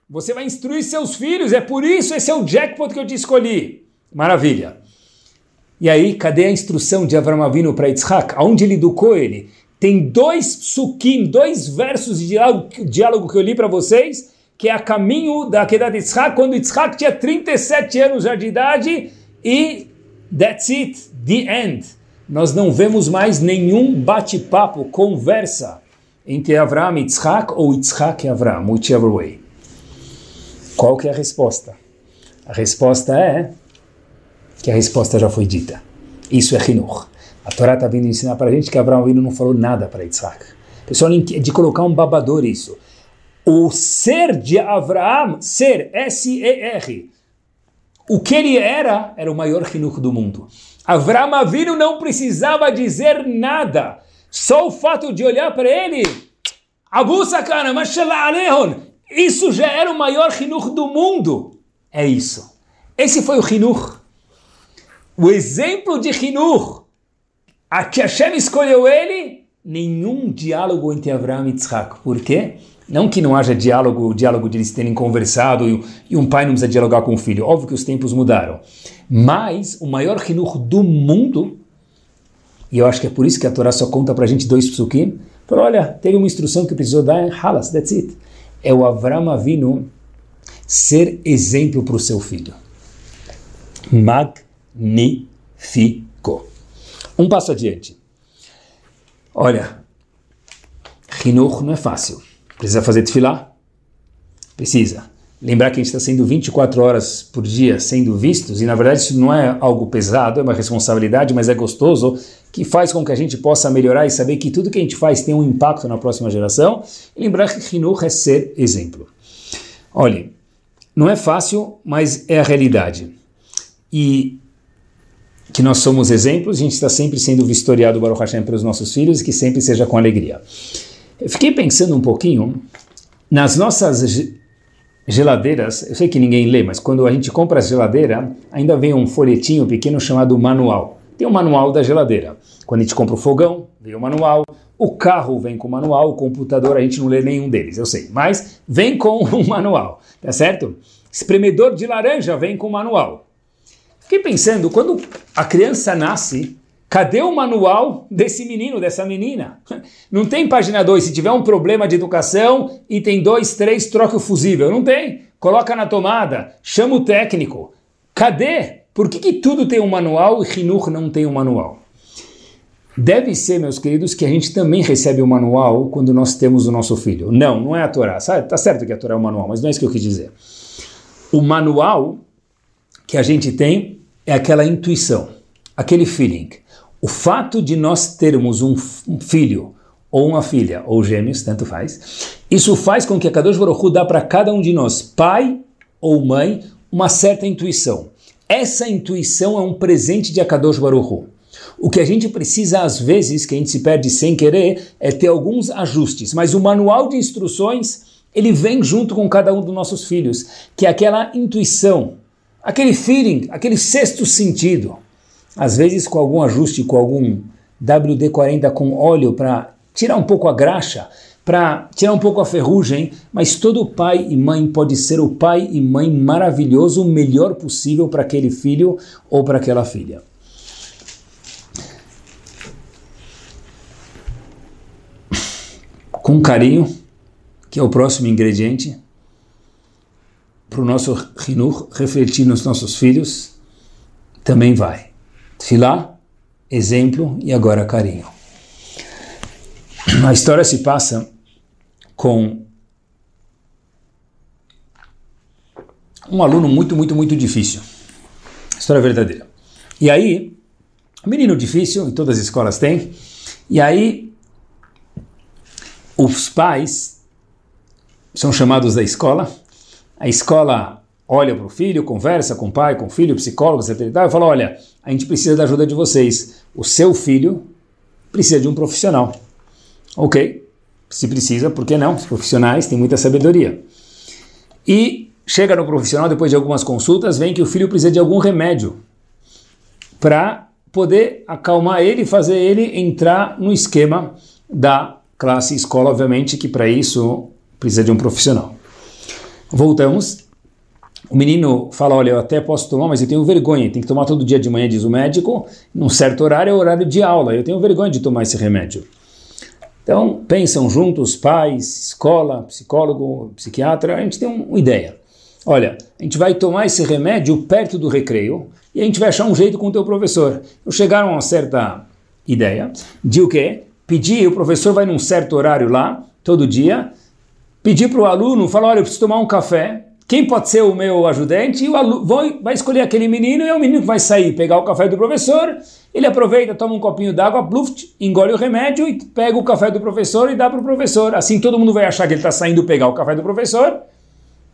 você vai instruir seus filhos, é por isso esse é o jackpot que eu te escolhi. Maravilha. E aí, cadê a instrução de Avram Avinu para Yitzhak? Aonde ele educou ele? Tem dois psukim, dois versos de diálogo, diálogo que eu li para vocês, que é a caminho da queda de Yitzhak, quando Yitzhak tinha 37 anos já de idade, e that's it, the end nós não vemos mais nenhum bate-papo, conversa entre Avram e Yitzhak ou Yitzhak e Avram, whichever way. Qual que é a resposta? A resposta é que a resposta já foi dita. Isso é Hinur. A Torá está vindo ensinar para a gente que Avram não falou nada para Yitzhak. Pessoal, de colocar um babador isso. O ser de Avraham, ser, S-E-R, o que ele era, era o maior Hinur do mundo. Avram Avinu não precisava dizer nada. Só o fato de olhar para ele, Abu Sakana, Mashallah Alehon, isso já era o maior Hinur do mundo. É isso. Esse foi o Hinur. O exemplo de Hinur. A que Hashem escolheu ele, nenhum diálogo entre Avram e Yitzhak. Por quê? Não que não haja diálogo, o diálogo de eles terem conversado e, e, um pai não precisa dialogar com o filho. Óbvio que os tempos mudaram. Mas o maior rinur do mundo, e eu acho que é por isso que a Torá só conta para a gente dois psukim, falou, olha, teve uma instrução que precisou dar em Halas, that's it. É o Avram Avinu ser exemplo para o seu filho. Magnífico. Um passo adiante. Olha, Rinur não é fácil. Precisa fazer tefilá? Precisa. Lembrar que a gente está sendo 24 horas por dia sendo vistos, e na verdade isso não é algo pesado, é uma responsabilidade, mas é gostoso, que faz com que a gente possa melhorar e saber que tudo que a gente faz tem um impacto na próxima geração. E lembrar que Hinuch é ser exemplo. Olhem, não é fácil, mas é a realidade. E que nós somos exemplos, a gente está sempre sendo vistoriado, Baruch Hashem, pelos nossos filhos, e que sempre seja com alegria. Eu fiquei pensando um pouquinho nas nossas geladeiras. Eu sei que ninguém lê, mas quando a gente compra a geladeira, ainda vem um folhetinho pequeno chamado manual. Tem o manual da geladeira. Quando a gente compra o fogão, vem o manual. O carro vem com o manual, o computador a gente não lê nenhum deles, eu sei, mas vem com o manual, tá certo? Espremedor de laranja vem com o manual. Fiquei pensando, quando a criança nasce, Cadê o manual desse menino, dessa menina? Não tem página 2. Se tiver um problema de educação, item 2, 3, troca o fusível. Não tem. Coloca na tomada, chama o técnico. Cadê? Por que, que tudo tem um manual e Rinur não tem um manual? Deve ser, meus queridos, que a gente também recebe o manual quando nós temos o nosso filho. Não, não é a Torá. Tá certo que a Torá é o manual, mas não é isso que eu quis dizer. O manual que a gente tem é aquela intuição, aquele feeling. O fato de nós termos um filho ou uma filha, ou gêmeos, tanto faz, isso faz com que a Kadosh Baruch Hu dá para cada um de nós, pai ou mãe, uma certa intuição. Essa intuição é um presente de Akadosh Baruch Hu. O que a gente precisa, às vezes, que a gente se perde sem querer, é ter alguns ajustes. Mas o manual de instruções, ele vem junto com cada um dos nossos filhos, que é aquela intuição, aquele feeling, aquele sexto sentido às vezes com algum ajuste, com algum WD-40 com óleo para tirar um pouco a graxa, para tirar um pouco a ferrugem, mas todo pai e mãe pode ser o pai e mãe maravilhoso, o melhor possível para aquele filho ou para aquela filha. Com carinho, que é o próximo ingrediente, para o nosso rinur refletir nos nossos filhos, também vai. Tfilá, exemplo e agora carinho. A história se passa com um aluno muito, muito, muito difícil. História verdadeira. E aí, menino difícil, em todas as escolas tem, e aí os pais são chamados da escola, a escola olha para o filho, conversa com o pai, com o filho, psicólogo, etc. E fala: olha, a gente precisa da ajuda de vocês. O seu filho precisa de um profissional. Ok, se precisa, por que não? Os profissionais têm muita sabedoria. E chega no profissional, depois de algumas consultas, vem que o filho precisa de algum remédio para poder acalmar ele e fazer ele entrar no esquema da classe escola, obviamente que para isso precisa de um profissional. Voltamos. O menino fala: Olha, eu até posso tomar, mas eu tenho vergonha. Tem que tomar todo dia de manhã, diz o médico. Num certo horário é o horário de aula. Eu tenho vergonha de tomar esse remédio. Então, pensam juntos, pais, escola, psicólogo, psiquiatra. A gente tem uma ideia. Olha, a gente vai tomar esse remédio perto do recreio e a gente vai achar um jeito com o teu professor. Então, chegaram a uma certa ideia de o quê? Pedir, o professor vai num certo horário lá, todo dia, pedir para o aluno, falar, olha, eu preciso tomar um café, quem pode ser o meu ajudante? E o aluno vai escolher aquele menino e é o menino que vai sair, pegar o café do professor, ele aproveita, toma um copinho d'água, bluft, engole o remédio e pega o café do professor e dá para o professor. Assim todo mundo vai achar que ele está saindo pegar o café do professor,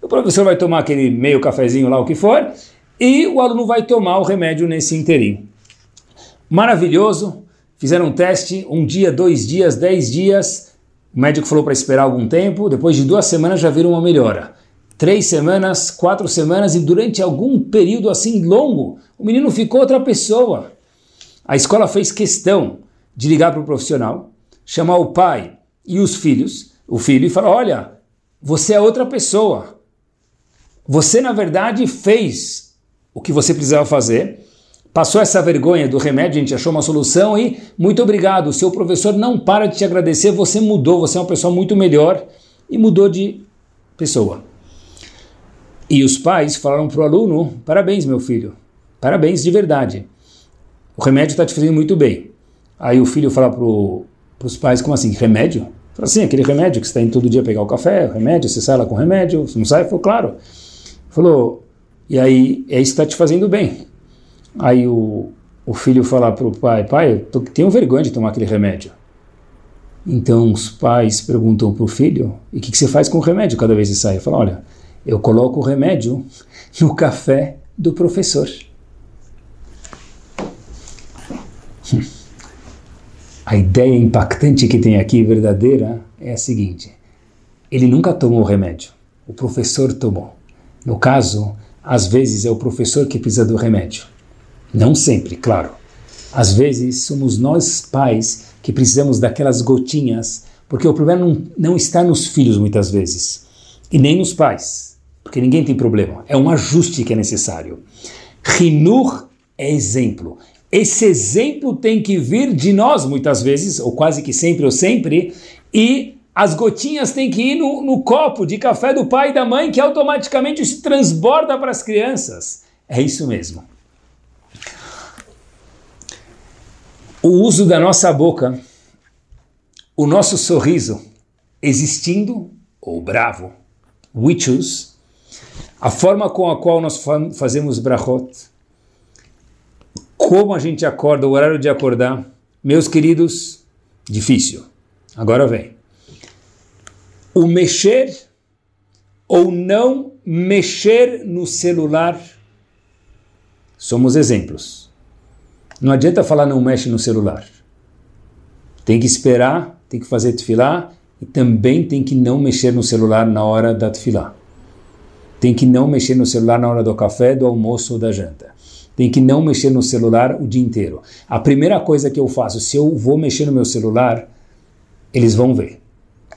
o professor vai tomar aquele meio cafezinho lá, o que for, e o aluno vai tomar o remédio nesse inteirinho. Maravilhoso, fizeram um teste, um dia, dois dias, dez dias, o médico falou para esperar algum tempo, depois de duas semanas já viram uma melhora. Três semanas, quatro semanas e durante algum período assim longo, o menino ficou outra pessoa. A escola fez questão de ligar para o profissional, chamar o pai e os filhos, o filho, e falar: Olha, você é outra pessoa. Você, na verdade, fez o que você precisava fazer Passou essa vergonha do remédio, a gente achou uma solução e muito obrigado. O seu professor não para de te agradecer, você mudou, você é uma pessoa muito melhor e mudou de pessoa. E os pais falaram para o aluno: parabéns, meu filho, parabéns de verdade. O remédio está te fazendo muito bem. Aí o filho fala para os pais: como assim? Remédio? Fala assim: aquele remédio que você está indo todo dia pegar o café, o remédio, você sai lá com o remédio, você não sai? Falou: claro. Falou: e aí, é isso que está te fazendo bem. Aí o, o filho fala para o pai: Pai, eu tenho vergonha de tomar aquele remédio. Então os pais perguntam para o filho: E o que, que, você faz com o remédio cada vez que sai? Fala: Olha, eu coloco o remédio no café do professor. A ideia impactante que tem aqui, verdadeira, é a seguinte: ele nunca tomou o remédio, o professor tomou. No caso, às vezes é o professor que precisa do remédio. Não sempre, claro. Às vezes somos nós pais que precisamos daquelas gotinhas, porque o problema não, não está nos filhos muitas vezes, e nem nos pais, porque ninguém tem problema. É um ajuste que é necessário. Rinur é exemplo. Esse exemplo tem que vir de nós muitas vezes, ou quase que sempre ou sempre, e as gotinhas têm que ir no, no copo de café do pai e da mãe, que automaticamente se transborda para as crianças. É isso mesmo. o uso da nossa boca, o nosso sorriso existindo ou bravo, we choose, a forma com a qual nós fazemos brachot, como a gente acorda, o horário de acordar, meus queridos, difícil. Agora vem. O mexer ou não mexer no celular somos exemplos. Não adianta falar não mexe no celular. Tem que esperar, tem que fazer tefilá e também tem que não mexer no celular na hora da tefilá. Tem que não mexer no celular na hora do café, do almoço ou da janta. Tem que não mexer no celular o dia inteiro. A primeira coisa que eu faço, se eu vou mexer no meu celular, eles vão ver.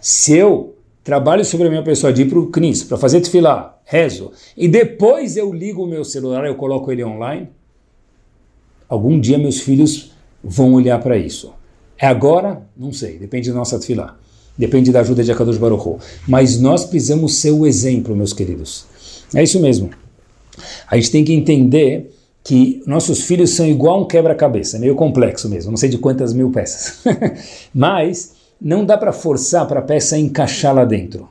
Se eu trabalho sobre a minha pessoa de ir para o CNIS, para fazer tefilá, rezo, e depois eu ligo o meu celular, eu coloco ele online, Algum dia meus filhos vão olhar para isso. É agora? Não sei, depende da nossa tefilá. depende da ajuda de Akadosh Baruch. Mas nós precisamos ser o exemplo, meus queridos. É isso mesmo. A gente tem que entender que nossos filhos são igual um quebra-cabeça, meio complexo mesmo, não sei de quantas mil peças. Mas não dá para forçar para a peça encaixar lá dentro.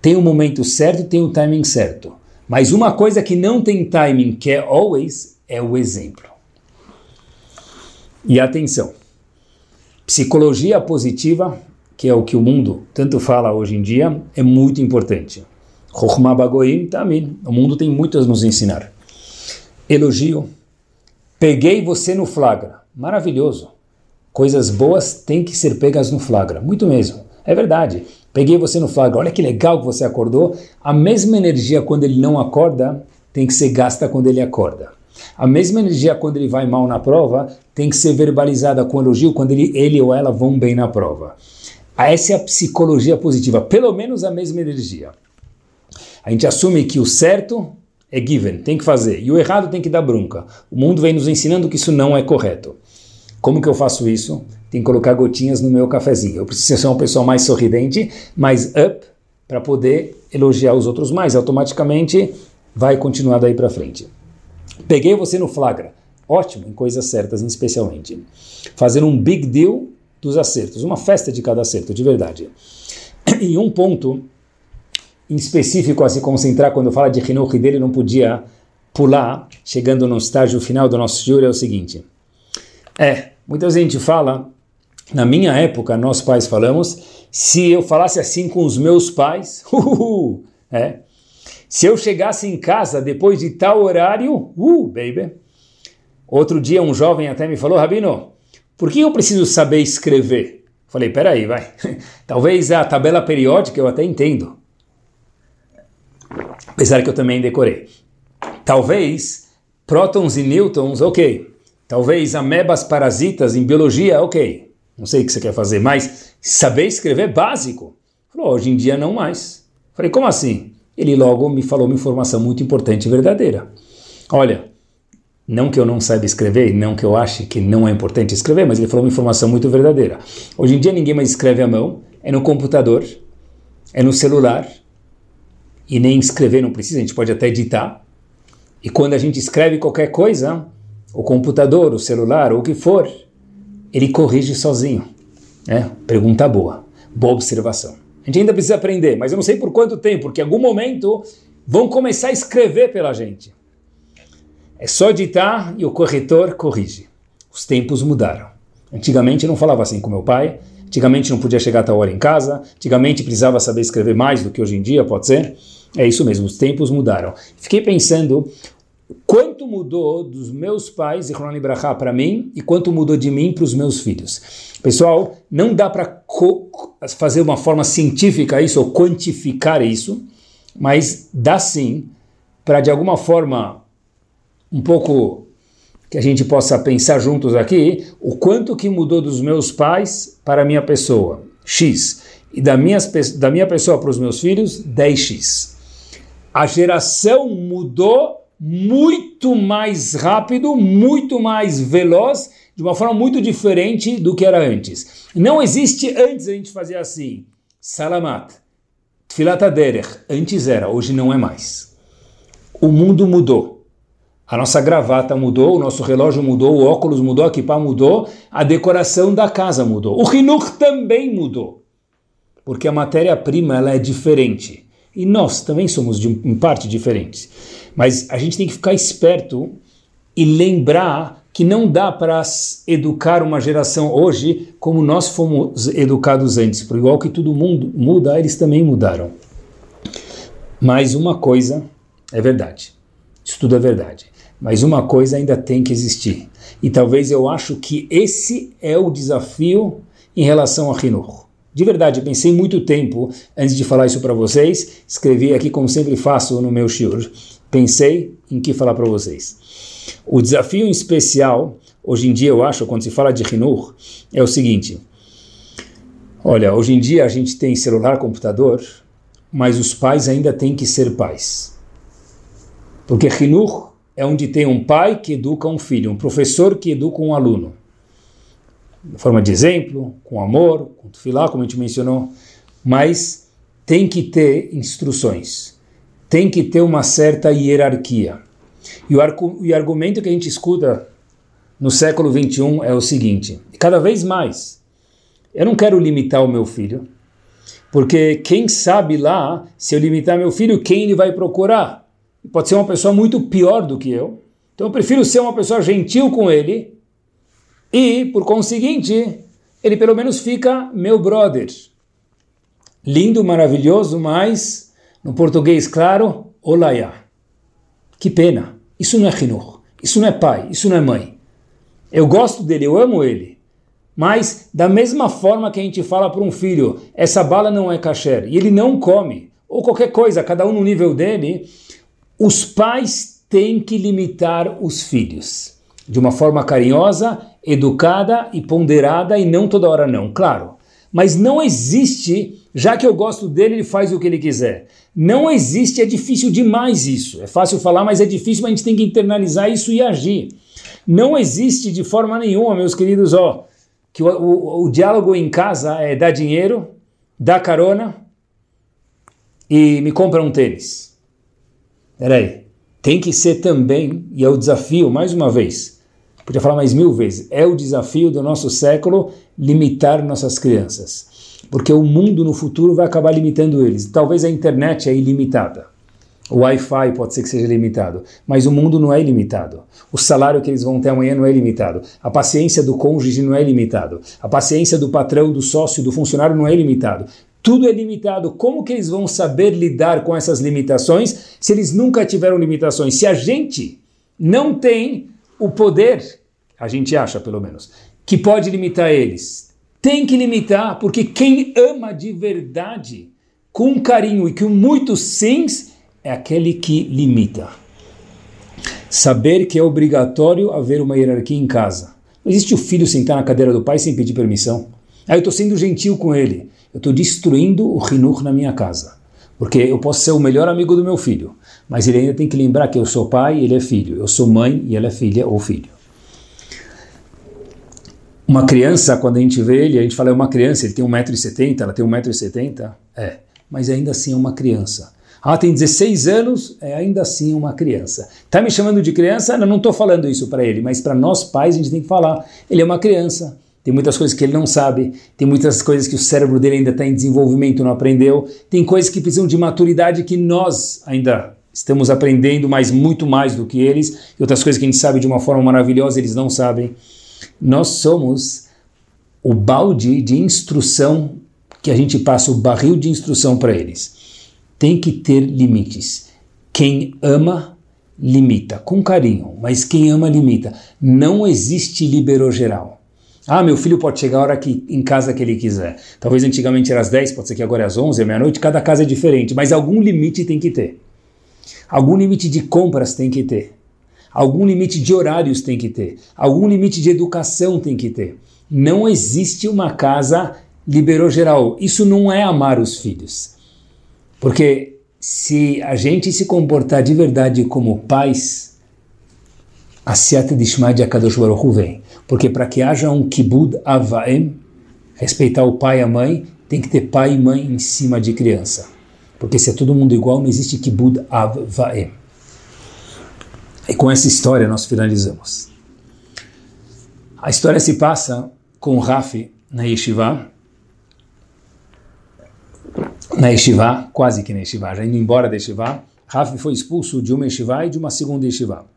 Tem o um momento certo, tem o um timing certo. Mas uma coisa que não tem timing, que é always, é o exemplo. E atenção, psicologia positiva, que é o que o mundo tanto fala hoje em dia, é muito importante. Tamim, o mundo tem muito a nos ensinar. Elogio, peguei você no flagra, maravilhoso. Coisas boas têm que ser pegas no flagra, muito mesmo. É verdade. Peguei você no flagra, olha que legal que você acordou. A mesma energia quando ele não acorda tem que ser gasta quando ele acorda. A mesma energia quando ele vai mal na prova tem que ser verbalizada com elogio quando ele, ele ou ela vão bem na prova. Essa é a psicologia positiva, pelo menos a mesma energia. A gente assume que o certo é given, tem que fazer, e o errado tem que dar bronca. O mundo vem nos ensinando que isso não é correto. Como que eu faço isso? Tem que colocar gotinhas no meu cafezinho. Eu preciso ser uma pessoa mais sorridente, mais up, para poder elogiar os outros mais. Automaticamente vai continuar daí para frente. Peguei você no flagra. Ótimo, em coisas certas, especialmente. Fazer um big deal dos acertos, uma festa de cada acerto, de verdade. E um ponto em específico a se concentrar quando fala de Hinuch dele não podia pular, chegando no estágio final do nosso júri, é o seguinte. É, muita gente fala, na minha época, nós pais falamos, se eu falasse assim com os meus pais, uh, é, se eu chegasse em casa depois de tal horário, uh, baby. Outro dia um jovem até me falou, Rabino, por que eu preciso saber escrever? Falei, peraí, vai. Talvez a tabela periódica eu até entendo. Apesar que eu também decorei. Talvez prótons e nêutrons, ok. Talvez amebas parasitas em biologia, ok. Não sei o que você quer fazer, mas saber escrever é básico. Falou, hoje em dia não mais. Falei, como assim? Ele logo me falou uma informação muito importante e verdadeira. Olha, não que eu não saiba escrever, não que eu ache que não é importante escrever, mas ele falou uma informação muito verdadeira. Hoje em dia ninguém mais escreve à mão, é no computador, é no celular, e nem escrever não precisa, a gente pode até editar. E quando a gente escreve qualquer coisa, o computador, o celular, ou o que for, ele corrige sozinho. É, pergunta boa, boa observação. A gente ainda precisa aprender, mas eu não sei por quanto tempo, porque em algum momento vão começar a escrever pela gente. É só editar e o corretor corrige. Os tempos mudaram. Antigamente eu não falava assim com meu pai, antigamente não podia chegar a tal hora em casa, antigamente precisava saber escrever mais do que hoje em dia, pode ser? É isso mesmo, os tempos mudaram. Fiquei pensando quanto mudou dos meus pais, e Ibrahá, para mim, e quanto mudou de mim para os meus filhos. Pessoal, não dá para fazer uma forma científica isso, ou quantificar isso, mas dá sim para, de alguma forma, um pouco que a gente possa pensar juntos aqui, o quanto que mudou dos meus pais para a minha pessoa, X, e da minha, da minha pessoa para os meus filhos, 10X a geração mudou muito mais rápido, muito mais veloz, de uma forma muito diferente do que era antes. Não existe antes a gente fazer assim, salamat, tfilat aderech, antes era, hoje não é mais. O mundo mudou. A nossa gravata mudou, o nosso relógio mudou, o óculos mudou, a kippah mudou, a decoração da casa mudou. O Hinukh também mudou. Porque a matéria-prima ela é diferente. E nós também somos, de, em parte, diferentes. Mas a gente tem que ficar esperto e lembrar que não dá para educar uma geração hoje como nós fomos educados antes. Por igual que todo mundo muda, eles também mudaram. Mas uma coisa é verdade. Isso tudo é verdade. Mas uma coisa ainda tem que existir. E talvez eu acho que esse é o desafio em relação a Hinur. De verdade, pensei muito tempo antes de falar isso para vocês. Escrevi aqui, como sempre faço no meu shiur. Pensei em que falar para vocês. O desafio especial, hoje em dia, eu acho, quando se fala de Hinur, é o seguinte. Olha, hoje em dia a gente tem celular, computador, mas os pais ainda têm que ser pais. Porque Hinur é onde tem um pai que educa um filho, um professor que educa um aluno. De forma de exemplo, com amor, com tefilá, como a gente mencionou, mas tem que ter instruções, tem que ter uma certa hierarquia. E o, o argumento que a gente escuta no século 21 é o seguinte: cada vez mais, eu não quero limitar o meu filho, porque quem sabe lá, se eu limitar meu filho, quem ele vai procurar? Pode ser uma pessoa muito pior do que eu. Então eu prefiro ser uma pessoa gentil com ele e, por conseguinte, ele pelo menos fica meu brother. Lindo, maravilhoso, mas no português claro, olaiá. Que pena. Isso não é rinur. Isso não é pai. Isso não é mãe. Eu gosto dele, eu amo ele. Mas, da mesma forma que a gente fala para um filho, essa bala não é kasher, e ele não come, ou qualquer coisa, cada um no nível dele, os pais têm que limitar os filhos. De uma forma carinhosa, educada e ponderada, e não toda hora não, claro. Mas não existe, já que eu gosto dele, ele faz o que ele quiser. Não existe, é difícil demais isso. É fácil falar, mas é difícil, mas a gente tem que internalizar isso e agir. Não existe de forma nenhuma, meus queridos, ó, que o, o, o diálogo em casa é dar dinheiro, dar carona e me compra um tênis. Peraí, tem que ser também, e é o desafio, mais uma vez, podia falar mais mil vezes, é o desafio do nosso século limitar nossas crianças. Porque o mundo no futuro vai acabar limitando eles. Talvez a internet é ilimitada. O Wi-Fi pode ser que seja limitado, mas o mundo não é ilimitado. O salário que eles vão ter amanhã não é limitado. A paciência do cônjuge não é limitado. A paciência do patrão, do sócio, do funcionário não é limitado. Tudo é limitado. Como que eles vão saber lidar com essas limitações se eles nunca tiveram limitações? Se a gente não tem o poder, a gente acha pelo menos, que pode limitar eles, tem que limitar, porque quem ama de verdade, com carinho e com muitos sims, é aquele que limita. Saber que é obrigatório haver uma hierarquia em casa. Não existe o filho sentar na cadeira do pai sem pedir permissão. Aí eu estou sendo gentil com ele. Eu estou destruindo o rinur na minha casa. Porque eu posso ser o melhor amigo do meu filho, mas ele ainda tem que lembrar que eu sou pai e ele é filho. Eu sou mãe e ela é filha ou filho. Uma criança, quando a gente vê ele, a gente fala é uma criança, ele tem 1,70m, ela tem 1,70m. É, mas ainda assim é uma criança. Ah, tem 16 anos, é ainda assim uma criança. Está me chamando de criança? Eu não estou falando isso para ele, mas para nós pais a gente tem que falar. Ele é uma criança. Tem muitas coisas que ele não sabe, tem muitas coisas que o cérebro dele ainda está em desenvolvimento, não aprendeu, tem coisas que precisam de maturidade que nós ainda estamos aprendendo, mas muito mais do que eles, e outras coisas que a gente sabe de uma forma maravilhosa, eles não sabem. Nós somos o balde de instrução que a gente passa, o barril de instrução para eles tem que ter limites. Quem ama, limita, com carinho, mas quem ama, limita. Não existe liberou geral. Ah, meu filho pode chegar a hora que, em casa que ele quiser. Talvez antigamente era às 10, pode ser que agora é às 11, é meia-noite, cada casa é diferente, mas algum limite tem que ter. Algum limite de compras tem que ter. Algum limite de horários tem que ter. Algum limite de educação tem que ter. Não existe uma casa liberou geral. Isso não é amar os filhos. Porque se a gente se comportar de verdade como pais, a Dishma de Akadosh Baruch vem. Porque para que haja um kibud avaem, respeitar o pai e a mãe, tem que ter pai e mãe em cima de criança. Porque se é todo mundo igual, não existe kibud avaem. E com essa história nós finalizamos. A história se passa com Rafi na Yeshiva, na Yeshiva, quase que na Yeshiva, já indo embora da Yeshiva, Rafi foi expulso de uma Yeshiva e de uma segunda Yeshiva.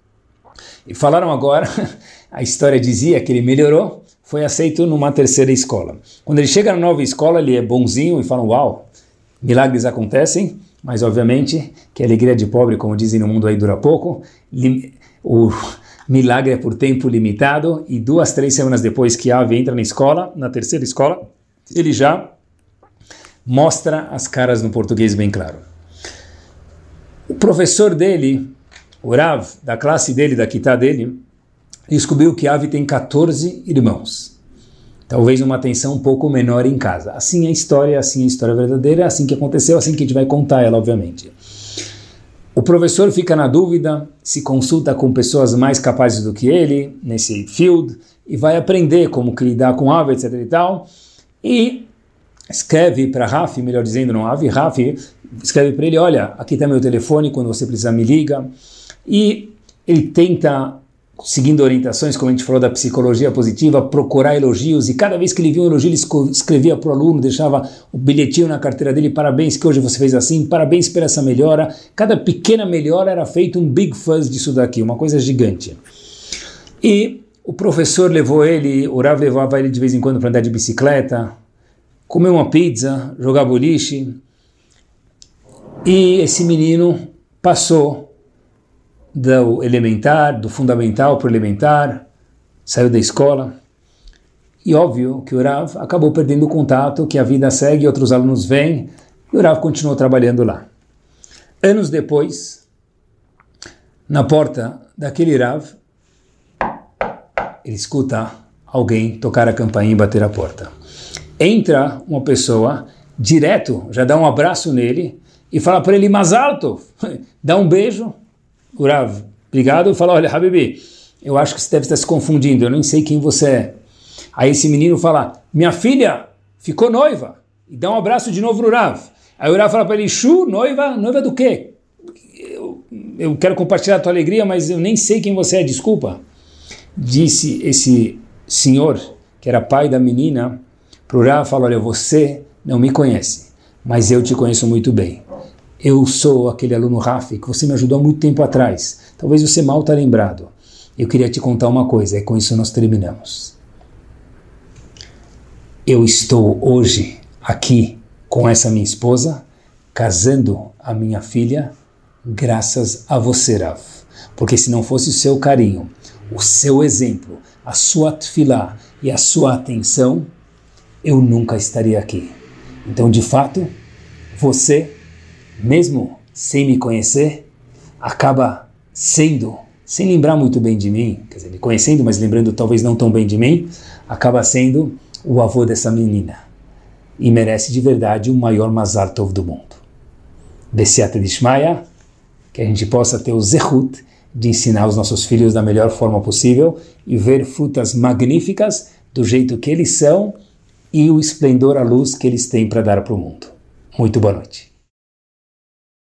E falaram agora, a história dizia que ele melhorou, foi aceito numa terceira escola. Quando ele chega na nova escola, ele é bonzinho e fala, uau, milagres acontecem, mas obviamente que a alegria de pobre, como dizem no mundo aí, dura pouco, o milagre é por tempo limitado, e duas, três semanas depois que a Ave entra na escola, na terceira escola, ele já mostra as caras no português bem claro. O professor dele, o Rav, da classe dele, da quitá dele, descobriu que Avi tem 14 irmãos. Talvez uma atenção um pouco menor em casa. Assim é a história, assim é a história verdadeira, assim que aconteceu, assim que a gente vai contar ela, obviamente. O professor fica na dúvida, se consulta com pessoas mais capazes do que ele nesse field e vai aprender como lidar com ave, etc e tal. E escreve para Rafi, melhor dizendo, não Ave, Rafi, escreve para ele, olha, aqui está meu telefone, quando você precisar me liga. E ele tenta seguindo orientações, como a gente falou da psicologia positiva, procurar elogios, e cada vez que ele via um elogio, ele escrevia para o aluno, deixava o bilhetinho na carteira dele, parabéns que hoje você fez assim, parabéns por essa melhora. Cada pequena melhora era feito um big fuzz disso daqui, uma coisa gigante. E o professor levou ele, o Rav levava ele de vez em quando para andar de bicicleta, comer uma pizza, jogar boliche, e esse menino passou do elementar, do fundamental para o elementar, saiu da escola. E óbvio que o Rav acabou perdendo o contato, que a vida segue, outros alunos vêm, e o Rav continuou trabalhando lá. Anos depois, na porta daquele Rav, ele escuta alguém tocar a campainha e bater a porta. Entra uma pessoa, direto, já dá um abraço nele e fala para ele, Mazalto, dá um beijo, o Rav, obrigado, fala, olha, Habibi, eu acho que você deve estar se confundindo, eu nem sei quem você é. Aí esse menino fala, minha filha ficou noiva, e dá um abraço de novo no Rav. Aí o Rav fala para ele, Shu, noiva, noiva do quê? Eu, eu quero compartilhar a tua alegria, mas eu nem sei quem você é, desculpa. Disse esse senhor, que era pai da menina, para o Rav, falou, olha, você não me conhece, mas eu te conheço muito bem eu sou aquele aluno Rafi que você me ajudou há muito tempo atrás. Talvez você mal está lembrado. Eu queria te contar uma coisa, e com isso nós terminamos. Eu estou hoje aqui com essa minha esposa, casando a minha filha, graças a você, Rav. Porque se não fosse o seu carinho, o seu exemplo, a sua tefilá e a sua atenção, eu nunca estaria aqui. Então, de fato, você mesmo sem me conhecer, acaba sendo, sem lembrar muito bem de mim, quer dizer, me conhecendo, mas lembrando talvez não tão bem de mim, acaba sendo o avô dessa menina. E merece de verdade o maior Mazar Tov do mundo. Bessiata Dishmaya, que a gente possa ter o Zehut de ensinar os nossos filhos da melhor forma possível e ver frutas magníficas do jeito que eles são e o esplendor, a luz que eles têm para dar para o mundo. Muito boa noite.